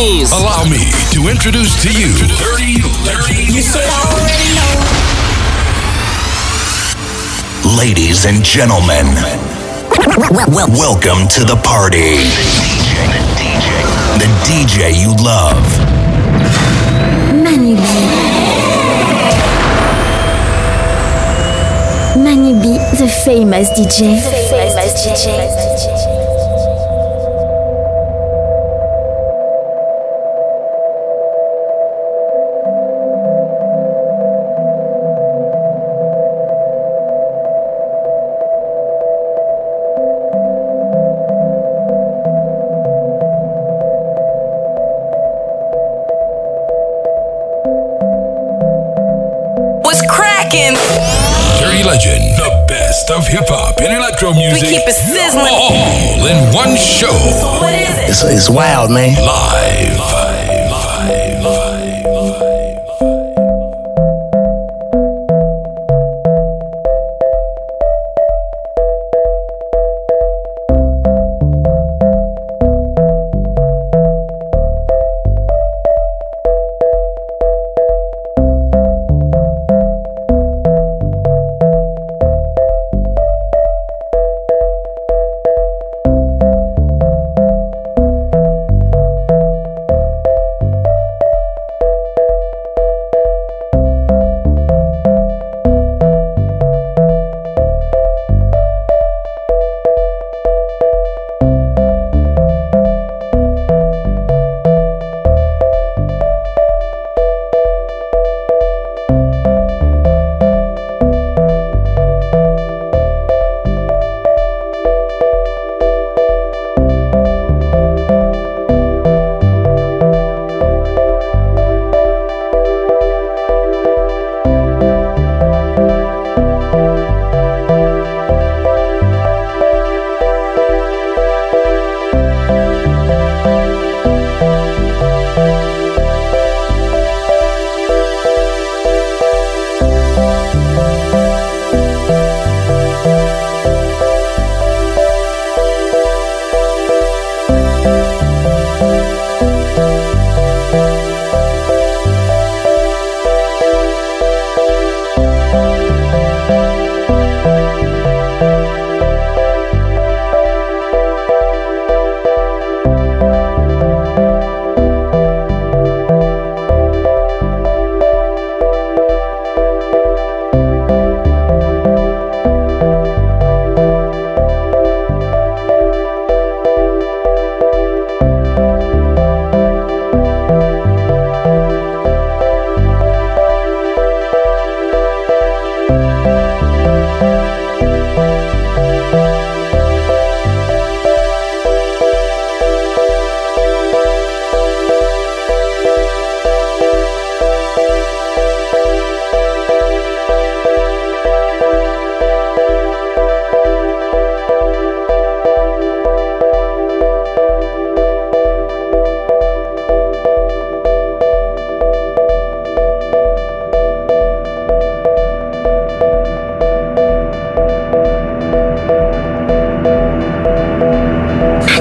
DJs. Allow me to introduce to you 30 Legends. You should already know. Ladies and gentlemen, welcome to the party. The DJ the DJ you love. Manu B. Manu B, the famous DJ. The famous DJ. Is? Wild, man. Live.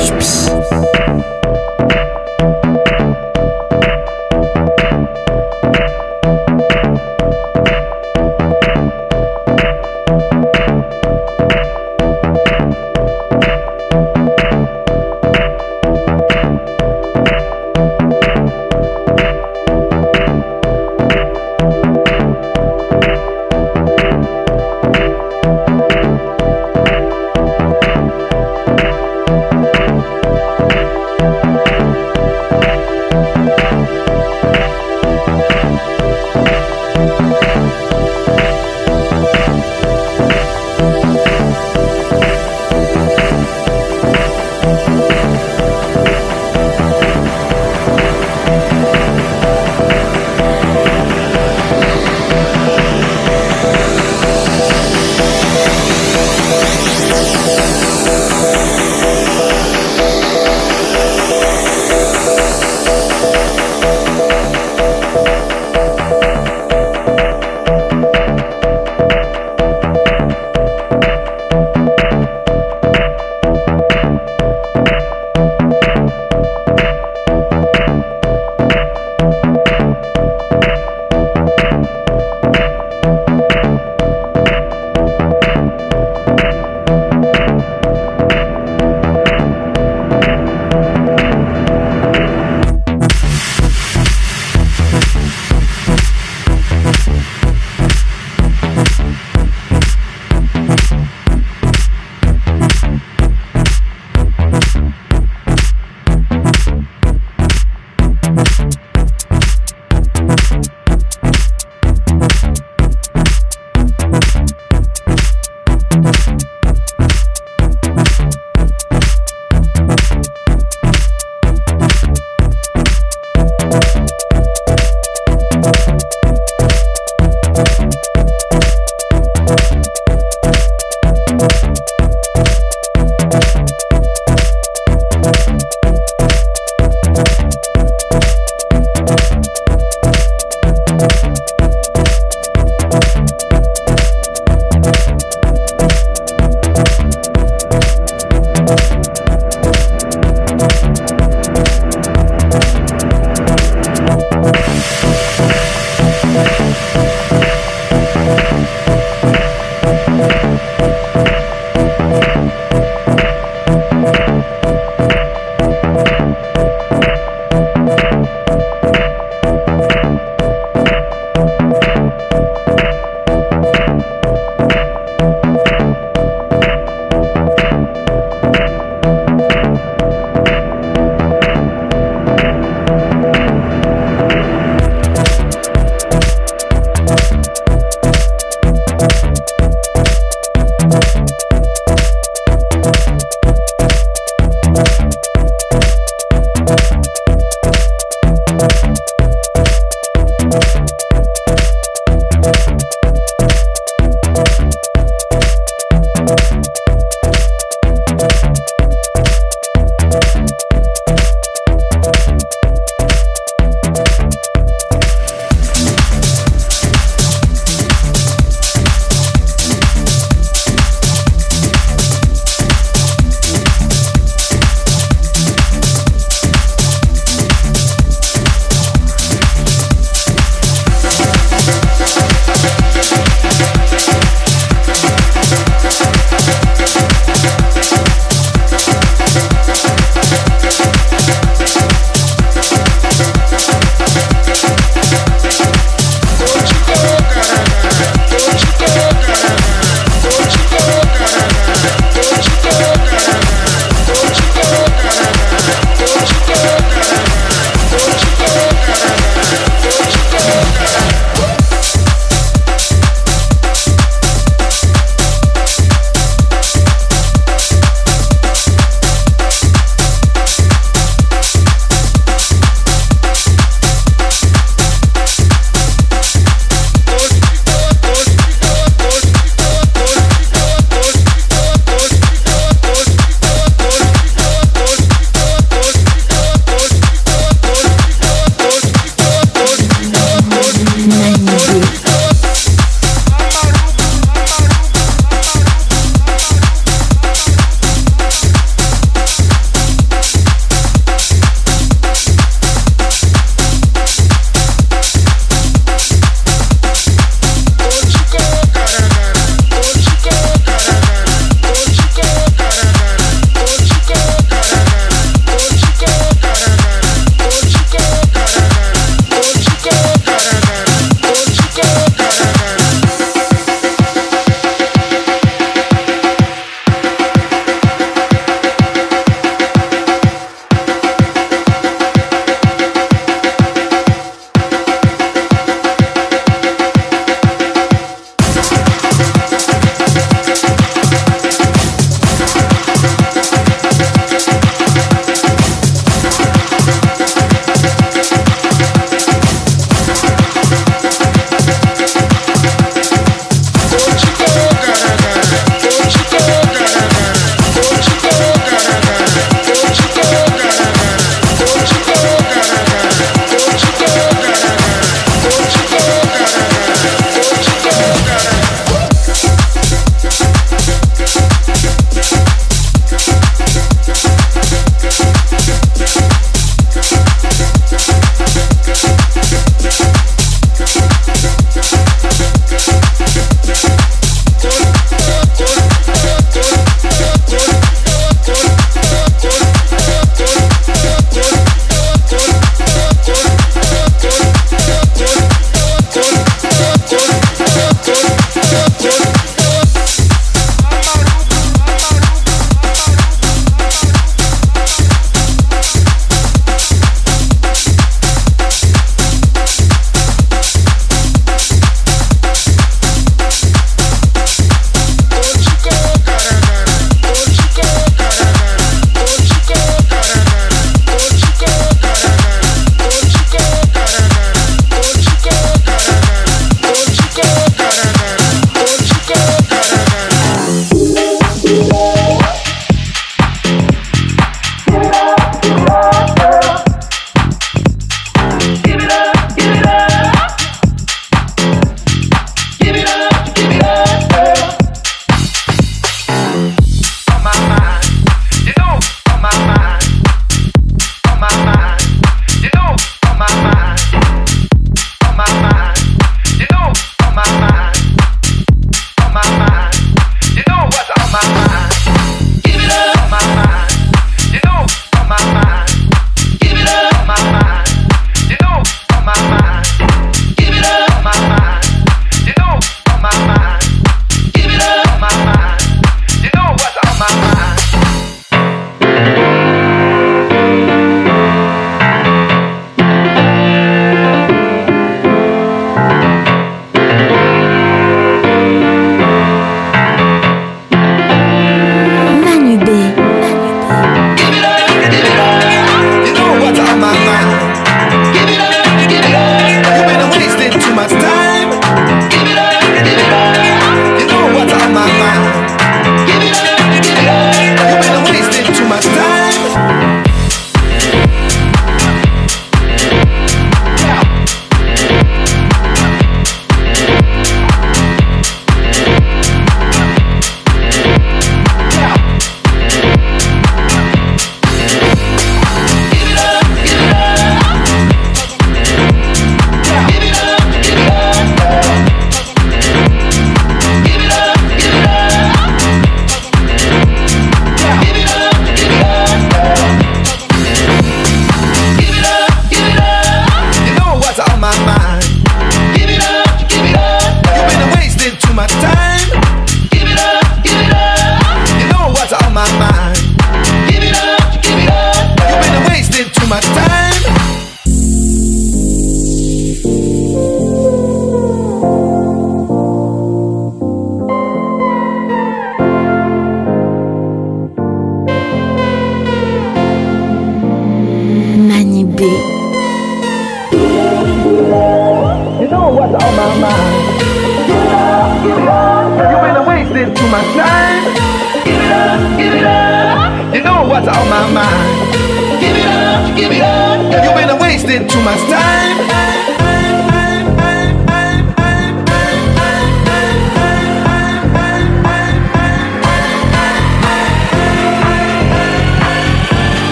Deeps.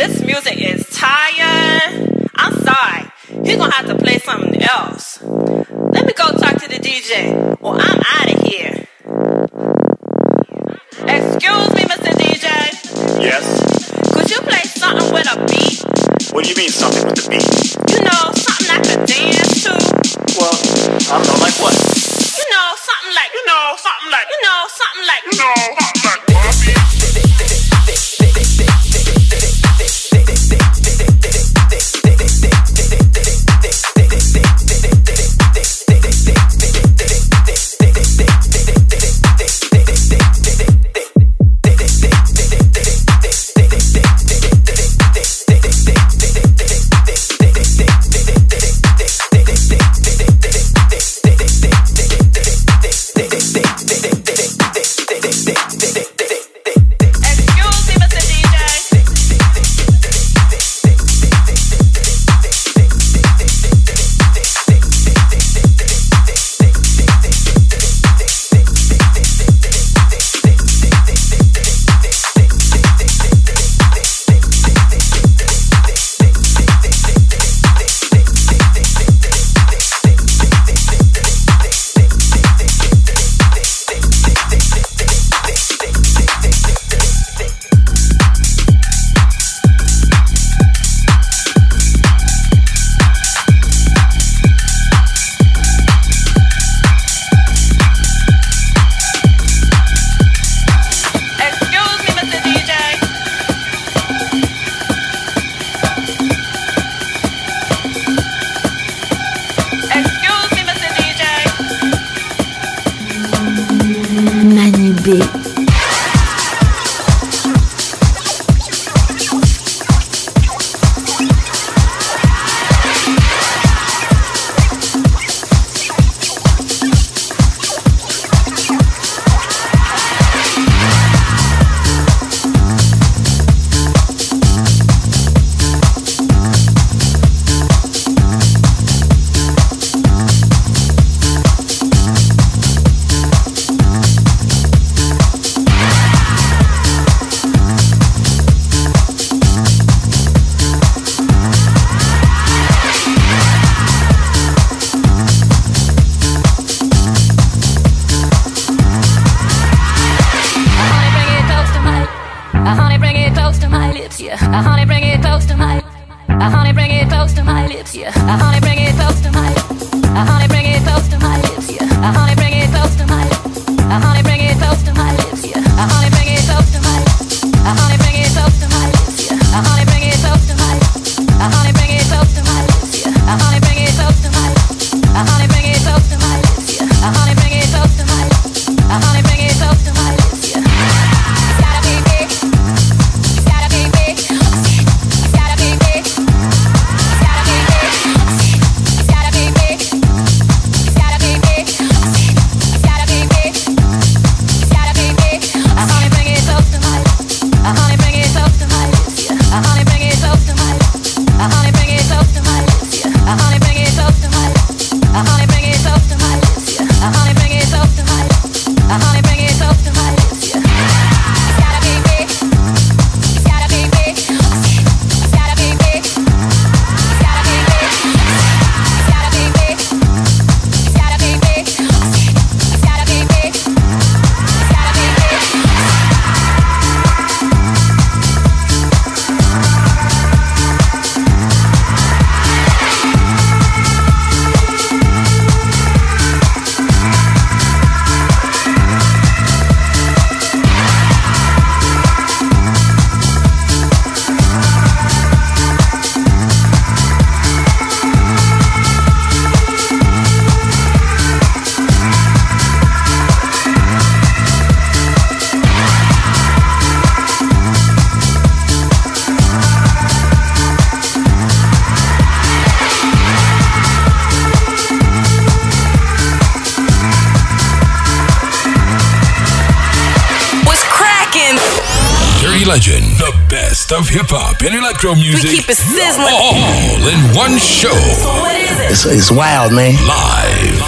This music is tired. I'm sorry. He's gonna have to play something else. Let me go talk to the DJ, or I'm out of here. Excuse me, Mr. DJ. Yes. Could you play something with a beat? What do you mean something with a beat? You know, of hip hop and electro music. keep it sizzling. All in one show. So What is it? It's, it's wild, man. Live.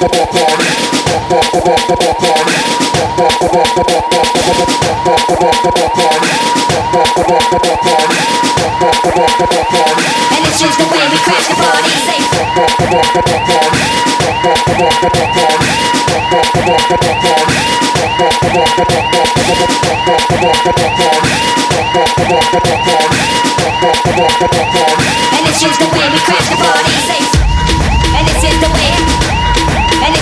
And this is the way we crash the party. And this is the way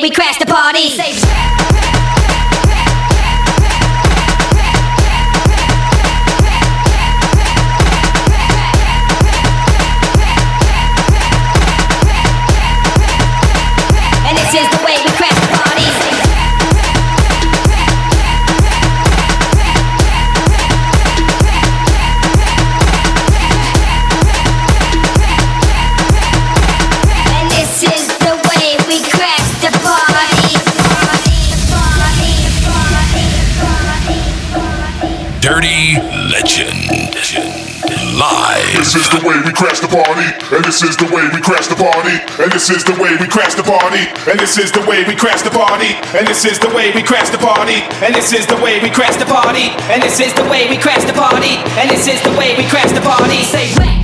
we crash the party. This is the way we crash the party, and this is the way we crash the party, and this is the way we crash the party, and this is the way we crash the party, and this is the way we crash the party, and this is the way we crash the party, and this is the way we crash the party, and this is the way we crash the party. Say.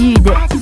Sud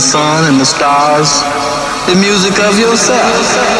the sun and the stars, the music of yourself.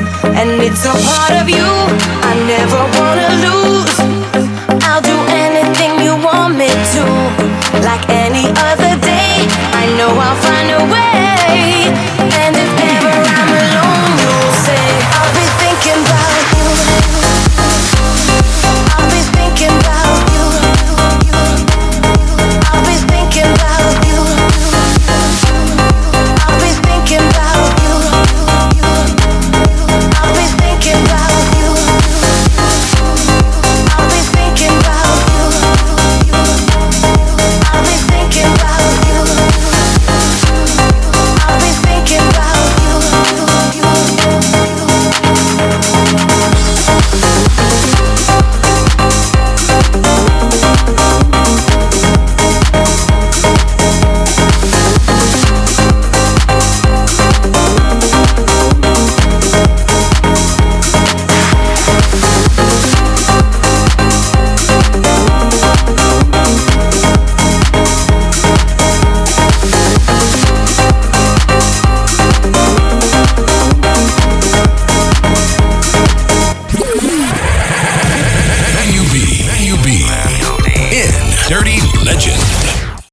and it's a part of you I never wanna lose.